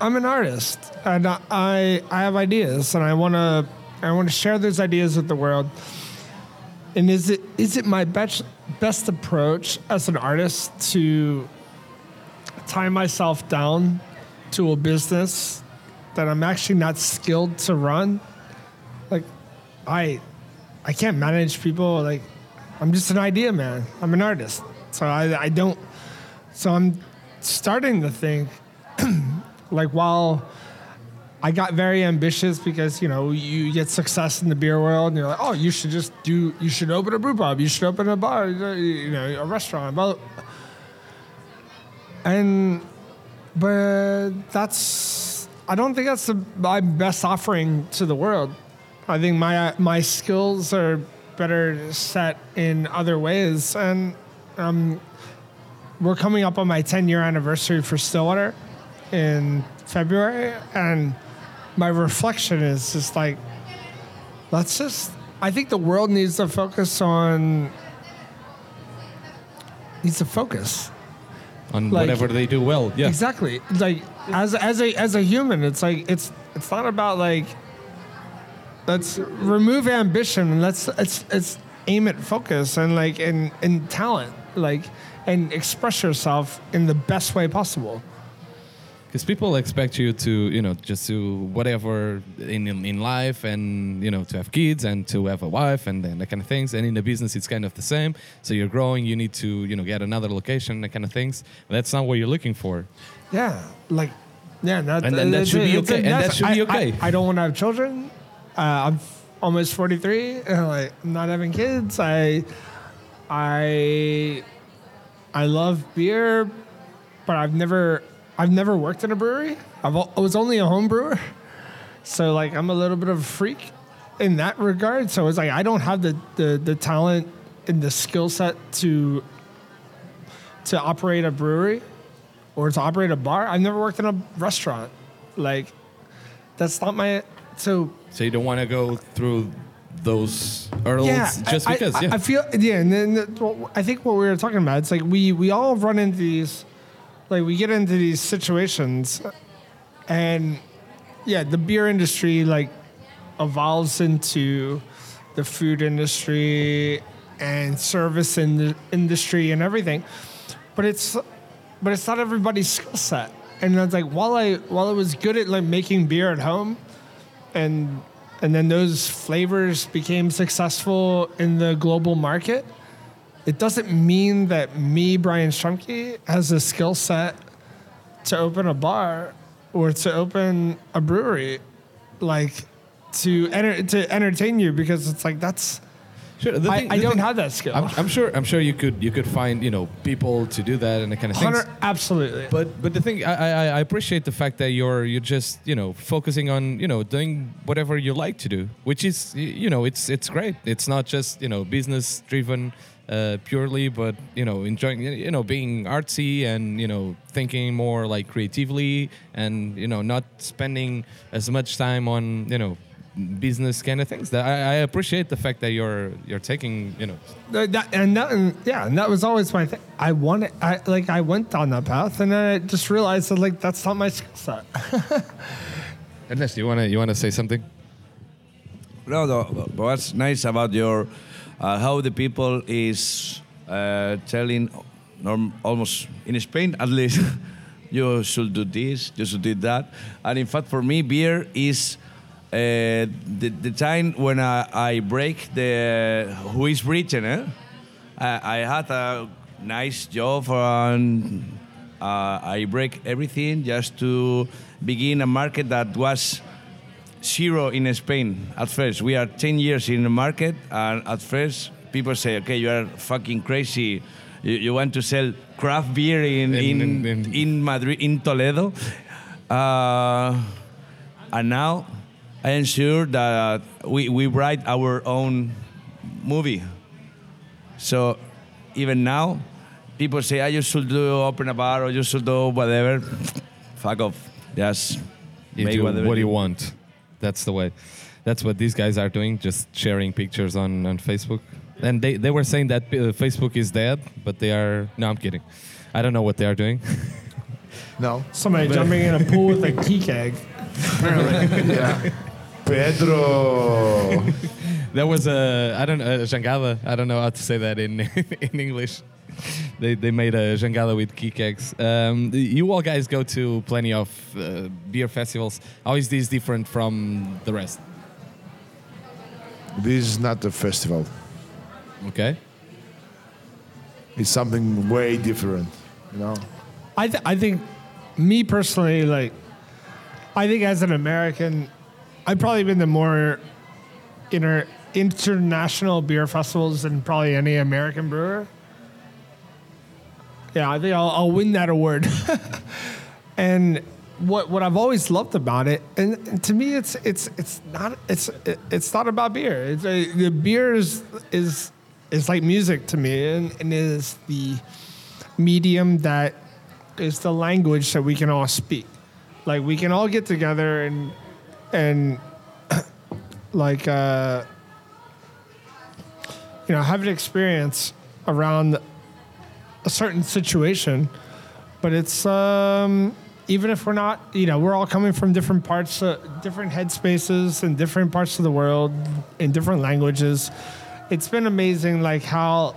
S2: I'm an artist, and I I have ideas, and I want to I want to share those ideas with the world. And is it is it my best best approach as an artist to tie myself down to a business that I'm actually not skilled to run? Like, I I can't manage people. Like, I'm just an idea man. I'm an artist, so I I don't. So I'm starting to think, like, while I got very ambitious because you know you get success in the beer world, and you're like, oh, you should just do. You should open a brew pub. You should open a bar. You know, a restaurant. Blah. And but that's I don't think that's the, my best offering to the world. I think my my skills are better set in other ways, and um, we're coming up on my 10 year anniversary for Stillwater in February, and my reflection is just like, let's just. I think the world needs to focus on needs to focus
S1: On
S2: Like-
S1: whatever they do well. Yeah.
S2: Exactly. Like as as a as a human, it's like it's it's not about like let's remove ambition and let's let's let's aim at focus and like and and talent like and express yourself in the best way possible.
S1: Because people expect you to, you know, just do whatever in, in in life, and you know, to have kids and to have a wife and then that kind of things. And in the business, it's kind of the same. So you're growing, you need to, you know, get another location, that kind of things. That's not what you're looking for.
S2: Yeah, like yeah, that,
S1: And- and that should be okay, and that should be
S2: I-
S1: okay.
S2: I, I don't want to have children. Uh, I'm almost 43, and like I'm not having kids. I I I love beer, but I've never I've never worked in a brewery. I've I was only a home brewer, so like I'm a little bit of a freak in that regard. So it's like I don't have the the, the talent and the skill set to to operate a brewery or to operate a bar. I've never worked in a restaurant. Like that's not my so
S1: So you don't want to go through those hurdles just
S2: I-
S1: because.
S2: I,
S1: yeah.
S2: I feel yeah, and then the- well, I think what we were talking about, it's like we we all run into these, like we get into these situations, and yeah, the beer industry like evolves into the food industry and service in the industry and everything, but it's but it's not everybody's skill set. And it's like while I while I was good at like making beer at home, and and then those flavors became successful in the global market, it doesn't mean that me, Brian Strumke, has a skill set to open a bar or to open a brewery, like to enter, to entertain you because it's like that's
S1: Sure,
S2: I,
S1: thing-
S2: I don't
S1: thing-
S2: have that skill.
S1: I'm, I'm sure. I'm sure you could. You could find you know people to do that and the kind of things.
S2: Absolutely.
S1: But but the thing I, I I appreciate the fact that you're you're just you know focusing on you know doing whatever you like to do, which is you know it's it's great. It's not just you know business driven uh, purely, but you know enjoying you know being artsy and you know thinking more like creatively and you know not spending as much time on you know business kind of things. That I, I appreciate the fact that you're you're taking you know
S2: That- that- and that, and yeah, and that was always my thing. I wanted, I like, I went down that path, and then I just realized that like that's not my skill set.
S1: Ernest, you wanna you wanna say something?
S3: No, no, but what's nice about your uh, how the people is uh, telling almost in Spain at least you should do this, you should do that, and in fact for me beer is uh, the, the time when I, I break the who is written. Eh? I, I had a nice job and uh, I break everything just to begin a market that was zero in Spain at first. We are 10 years in the market, and at first people say, okay, you are fucking crazy. You, you want to sell craft beer in,
S1: In-
S3: in,
S1: in-
S3: in, Madrid, in Toledo. Uh, and now I am sure that we, we write our own movie. So even now, people say, I just should do open a bar or you should do whatever. Fuck off. Just
S1: You
S3: make
S1: do
S3: whatever
S1: what you want. That's the way. That's what these guys are doing, just sharing pictures on, on Facebook. And they, they were saying that uh, Facebook is dead, but they are. No, I'm kidding. I don't know what they are doing.
S4: No.
S2: Somebody jumping in a pool with a key keg. Apparently.
S4: Yeah. Pedro.
S1: there was a I don't know a jangada. I don't know how to say that in in English. They, they made a jangada with key. Um, you all guys go to plenty of uh, beer festivals. How is this different from the rest?
S4: this is not a festival.
S1: Okay.
S4: It's something way different. You know.
S2: I th- I think me personally, like, I think as an American, I've probably been to more inter- international beer festivals than probably any American brewer. Yeah, I think I'll, I'll win that award. and what what I've always loved about it, and, to me, it's it's it's not it's it's not about beer. It's a, the beer is is is like music to me, and, and is the medium that is the language that we can all speak. Like we can all get together and and like uh, you know have an experience around a certain situation, but it's um, even if we're not, you know, we're all coming from different parts, uh, different headspaces, and different parts of the world in different languages. It's been amazing, like how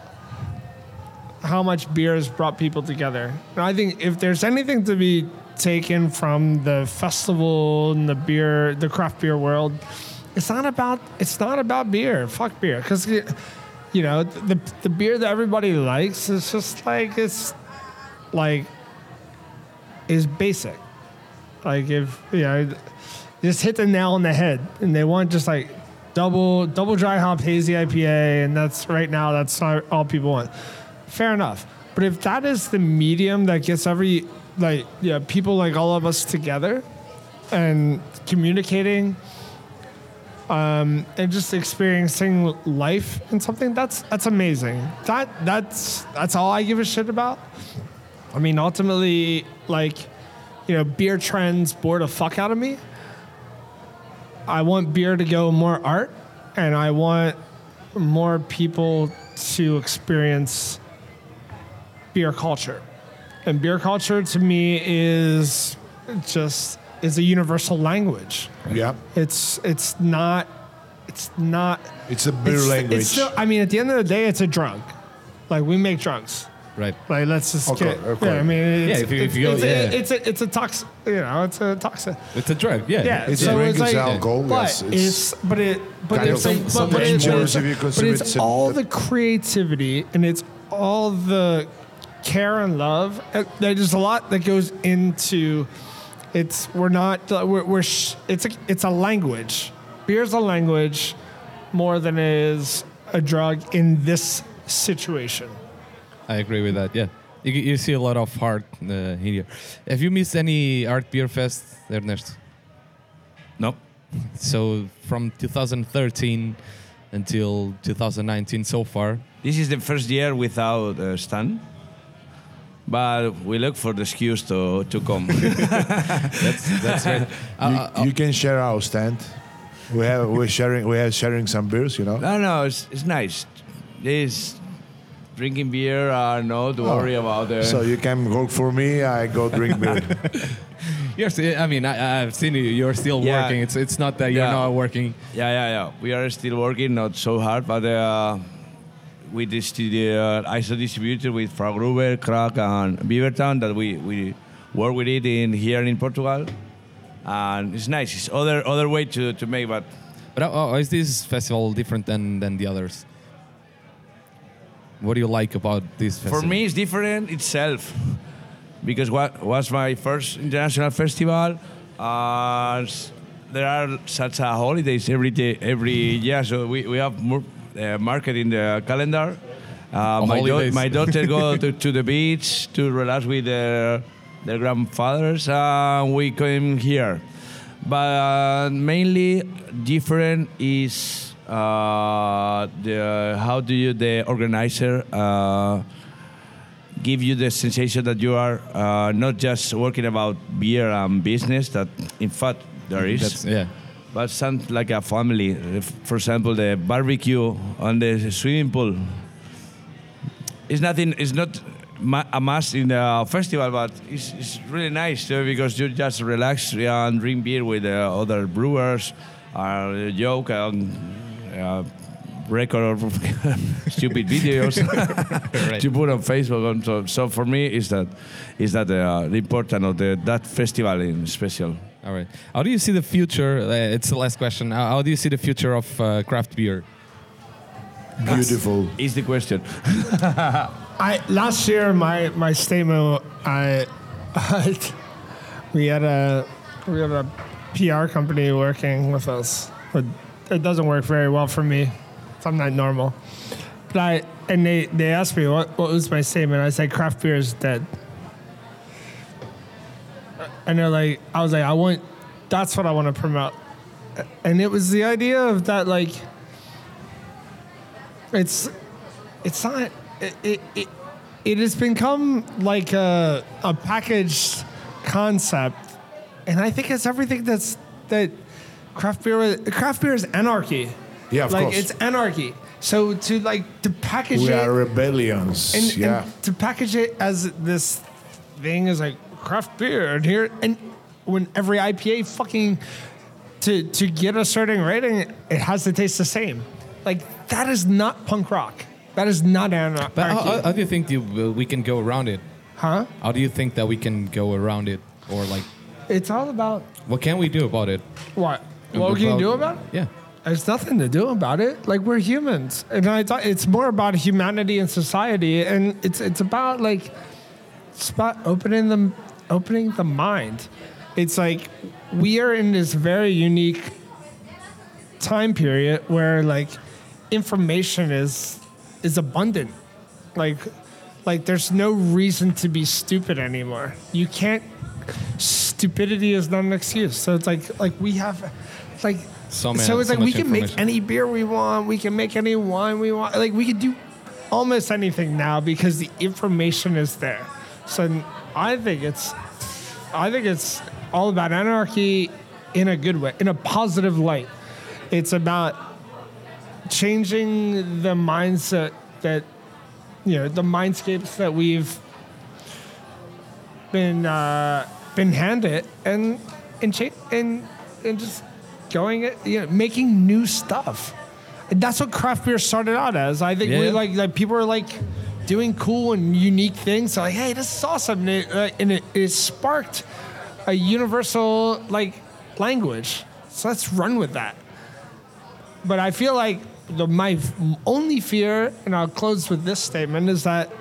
S2: how much beer has brought people together. And I think if there's anything to be taken from the festival and the beer, the craft beer world, it's not about it's not about beer. Fuck beer, because you know the the beer that everybody likes is just like it's like is basic. Like if you know, just hit the nail on the head, and they want just like double double dry hop hazy IPA, and that's right now that's not all people want. Fair enough, but if that is the medium that gets every like yeah people like all of us together and communicating um, and just experiencing life and something that's that's amazing. That that's that's all i give a shit about. I mean ultimately like you know beer trends bore the fuck out of me. I want beer to go more art and i want more people to experience beer culture. And beer culture to me is just is a universal language
S4: Yeah.
S2: it's it's not it's not
S4: It's a beer
S2: it's,
S4: language.
S2: It's still, I mean, at the end of the day, it's a drunk. Like we make drunks.
S1: Right.
S2: Like let's just
S4: Okay,
S2: get.
S4: okay.
S2: Yeah, I mean, it's,
S1: Yeah, if you- if
S2: it's,
S1: you go-
S2: it's,
S1: yeah.
S2: a, it's a it's a tox. You know, it's a toxin.
S1: It's a drug. Yeah.
S2: Yeah,
S4: It's
S2: so
S4: a drink,
S2: it's
S4: it's
S2: like,
S4: alcohol,
S2: But
S4: yes,
S2: it's,
S4: it's
S2: but it but
S4: kind
S2: it's
S4: of
S2: like,
S4: so
S2: but, it's,
S4: more
S2: but it's,
S4: if you
S2: but
S4: consider
S2: it's
S4: it's
S2: all the creativity and it's all the care and love. Uh, There's a lot that goes into. It's we're not we're, we're sh- it's a it's a language. Beer's a language more than it is a drug in this situation.
S1: I agree with that. Yeah. You, you see a lot of art uh, here. Have you missed any art beer fest, Ernesto?
S3: No.
S1: So from 2013 until 2019 so far.
S3: This is the first year without uh, Stan. But we look for the excuse to, to come.
S1: That's that's right. Uh,
S4: you, you can share our stand. We have we're sharing we are sharing some beers, you know.
S3: no, no, it's, it's nice. This drinking beer, uh, no, don't worry about it.
S4: So you can work for me. I go drink beer.
S1: You're I mean, I, I've seen you. You're still
S3: Yeah.
S1: working. It's it's not that you're
S3: Yeah.
S1: not working.
S3: Yeah, yeah, yeah. We are still working, not so hard, but uh, with the uh, ISO distributor with FrauGruber, Crack, and Beavertown that we, we work with it in here in Portugal, and it's nice. It's other other way to, to make, but
S1: But how, how is this festival different than than the others? What do you like about this festival?
S3: for me it's different itself because what was my first international festival. Uh, there are such a holidays every day, every year, so we, we have more uh, market in the calendar. Uh, my, dau- my daughter go to, to the beach to relax with their, their grandfathers. Uh, we came here, but uh, mainly different is uh, the how do you the organizer uh, give you the sensation that you are uh, not just working about beer and business that in fact there is
S1: That's, yeah.
S3: But sounds like a family for example the barbecue on the swimming pool it's nothing it's not a must in the festival but it's, it's really nice uh, because you just relax and drink beer with uh, other brewers uh, joke and uh, record of stupid videos to put on Facebook. And so, so for me, is that is that uh, the important of the that festival in special.
S1: All right. How do you see the future? Uh, it's the last question. How, how do you see the future of uh, craft beer?
S4: Beautiful.
S3: Is the question.
S2: I last year my my statement I, we had a we had a PR company working with us, but it doesn't work very well for me. I'm not normal. But I and they they asked me what what was my statement. I said craft beer is dead. And they're like, I was like, I want, that's what I want to promote. And it was the idea of that, like, it's, it's not, it, it, it, it has become like a, a packaged concept. And I think it's everything that's, that craft beer, craft beer is anarchy.
S4: Yeah, of
S2: like,
S4: course.
S2: it's anarchy. So to like, to package
S4: We
S2: it
S4: are rebellions.
S2: and,
S4: yeah.
S2: and to package it as this thing is like craft beer and here and when every IPA fucking to to get a certain rating, it has to taste the same. Like that is not punk rock. That is not anarchy.
S1: But how, how- how do you think you, uh, we can go around it?
S2: huh?
S1: How do you think that we can go around it? Or like,
S2: It's all about
S1: what can we do about it?
S2: what? What can you do about it?
S1: Yeah.
S2: There's nothing to do about it. Like we're humans, and I thought it's more about humanity and society, and it's it's about like it's about opening the opening the mind. It's like we are in this very unique time period where like information is is abundant. Like like there's no reason to be stupid anymore. You can't stupidity is not an excuse. So it's like like we have like
S1: So, man,
S2: so it's
S1: so
S2: like we can make any beer we want. We can make any wine we want. Like we could do almost anything now because the information is there. So I think it's I think it's all about anarchy in a good way, in a positive light. It's about changing the mindset that you know the mindscapes that we've been uh, been handed and and cha- and and just going it you know making new stuff. And that's what craft beer started out as. I think we like like people are like doing cool and unique things. So like hey this is awesome. And it, uh, and it, it sparked a universal like language. So let's run with that. But I feel like the, my only fear, and I'll close with this statement, is that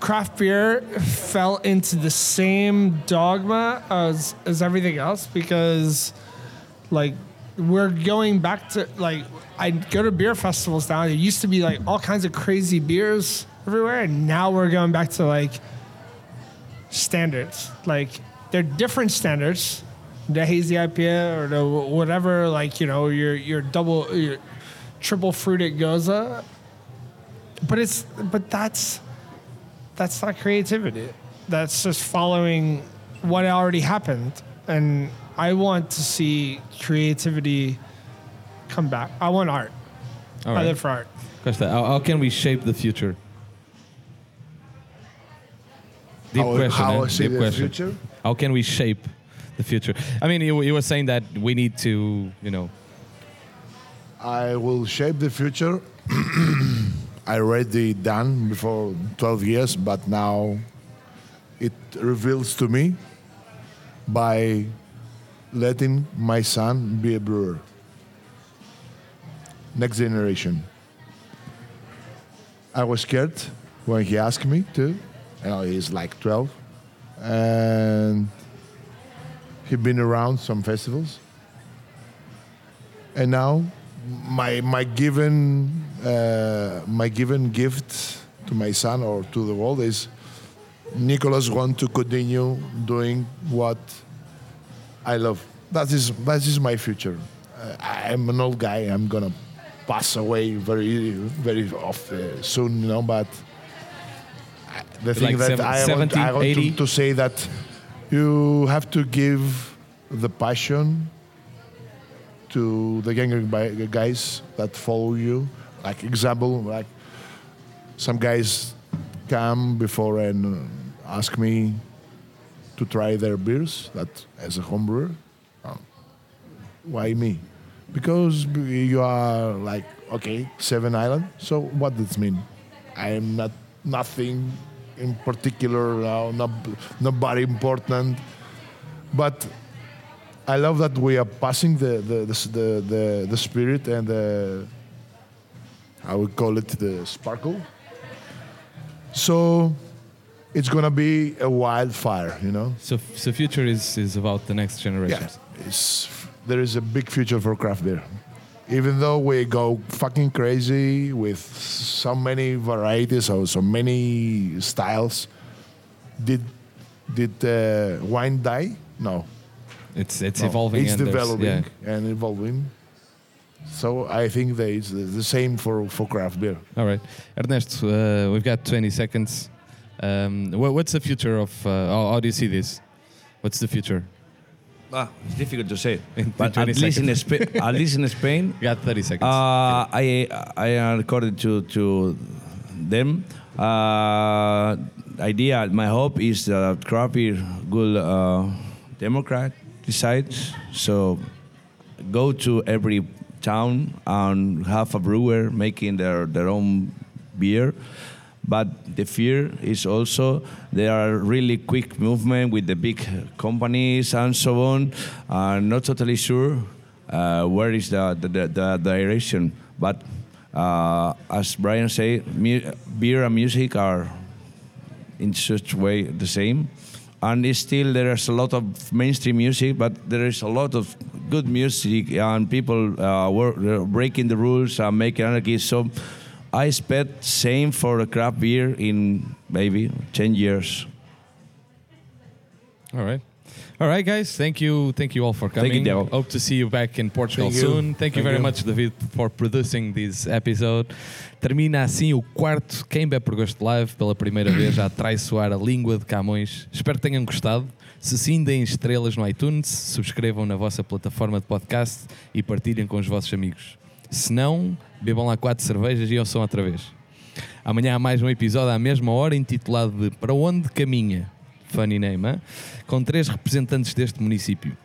S2: craft beer fell into the same dogma as as everything else because, like, we're going back to like I go to beer festivals now. There used to be like all kinds of crazy beers everywhere, and now we're going back to like standards. Like they're different standards. The hazy IPA or the whatever, like you know, your your double, your triple fruited gose. But it's but that's that's not creativity. That's just following what already happened. And I want to see creativity come back. I want art.
S1: All
S2: I
S1: right.
S2: live for art.
S1: Costa, how, how can we shape the future? Deep
S4: How-
S1: question.
S4: how
S1: eh?
S4: I
S1: Deep
S4: the
S1: question.
S4: future?
S1: How can we shape the future? I mean, you, you were saying that we need to, you know,
S4: I will shape the future. I already done before 12 years, but now it reveals to me by letting my son be a brewer. Next generation. I was scared when he asked me to. You know, he's like 12. And he been around some festivals and now my my given uh, my given gift to my son or to the world is Nicholas want to continue doing what I love. That is that is my future. Uh, I'm an old guy. I'm gonna pass away very very off uh, soon, you know. But the thing
S1: Like
S4: that
S1: seven-
S4: I want, I want to, to say that you have to give the passion to the younger guys that follow you. Like example, like some guys come before and uh, ask me to try their beers. That as a home brewer, um, why me? Because you are like okay, Seven Island. So what does it mean? I am not nothing in particular. Uh, not nobody important, but I love that we are passing the the the the, the, the spirit and the I would call it the sparkle. So it's gonna be a wildfire, you know.
S1: so so future is is about the next
S4: Yeah,
S1: generations.
S4: it's, there is a big future for craft beer. Even though we go fucking crazy with so many varieties or so many styles, did did uh, wine die? No,
S1: It's it's
S4: No,
S1: evolving.
S4: It's
S1: and
S4: developing
S1: Yeah.
S4: and evolving. So I think that it's the the same for, for craft beer.
S1: All right, Ernesto, uh, we've got 20 seconds. Um, wha- what's the future of? Uh, how, how do you see this? What's the future?
S3: Ah, it's difficult to say.
S1: In
S3: but at least in. Spain, at least in Spain,
S1: You got 30 seconds.
S3: Uh, I, I, according to to them, uh, idea. My hope is that craft beer will uh, Democrat decides. So go to every town and have a brewer making their, their own beer. But the fear is also there are really quick movement with the big companies and so on. I'm not totally sure uh, where is the, the, the, the direction. But uh, as Brian said, beer and music are in such way the same. And still there is a lot of mainstream music, but there is a lot of good music and people uh, were breaking the rules and making anarchy. So I expect same for the craft beer in maybe 10 years.
S1: All right. All right, guys. Thank you. Thank you all for coming.
S3: you.
S1: Hope to see you back in Portugal
S4: Thank you.
S1: soon. Thank you
S4: Thank
S1: very
S4: you.
S1: much, David, for producing this episode. Termina assim o quarto Quem Bebe por Gosto Live, pela primeira vez a traiçoar a língua de Camões. Espero que tenham gostado. Se sim, deem estrelas no iTunes, subscrevam na vossa plataforma de podcast e partilhem com os vossos amigos. Se não, bebam lá quatro cervejas e ouçam outra vez. Amanhã há mais um episódio à mesma hora intitulado de Para Onde Caminha? Funny name, hein? com três representantes deste município.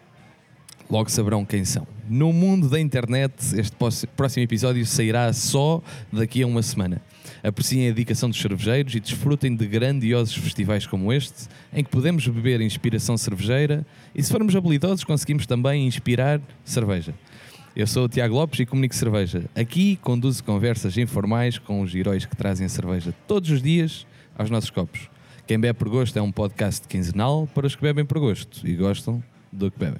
S1: Logo saberão quem são. No mundo da internet, este próximo episódio sairá só daqui a uma semana. Apreciem a dedicação dos cervejeiros e desfrutem de grandiosos festivais como este, em que podemos beber inspiração cervejeira e, se formos habilidosos, conseguimos também inspirar cerveja. Eu sou o Tiago Lopes e comunico cerveja. Aqui conduzo conversas informais com os heróis que trazem a cerveja todos os dias aos nossos copos. Quem bebe por gosto é um podcast quinzenal para os que bebem por gosto e gostam do que bebem.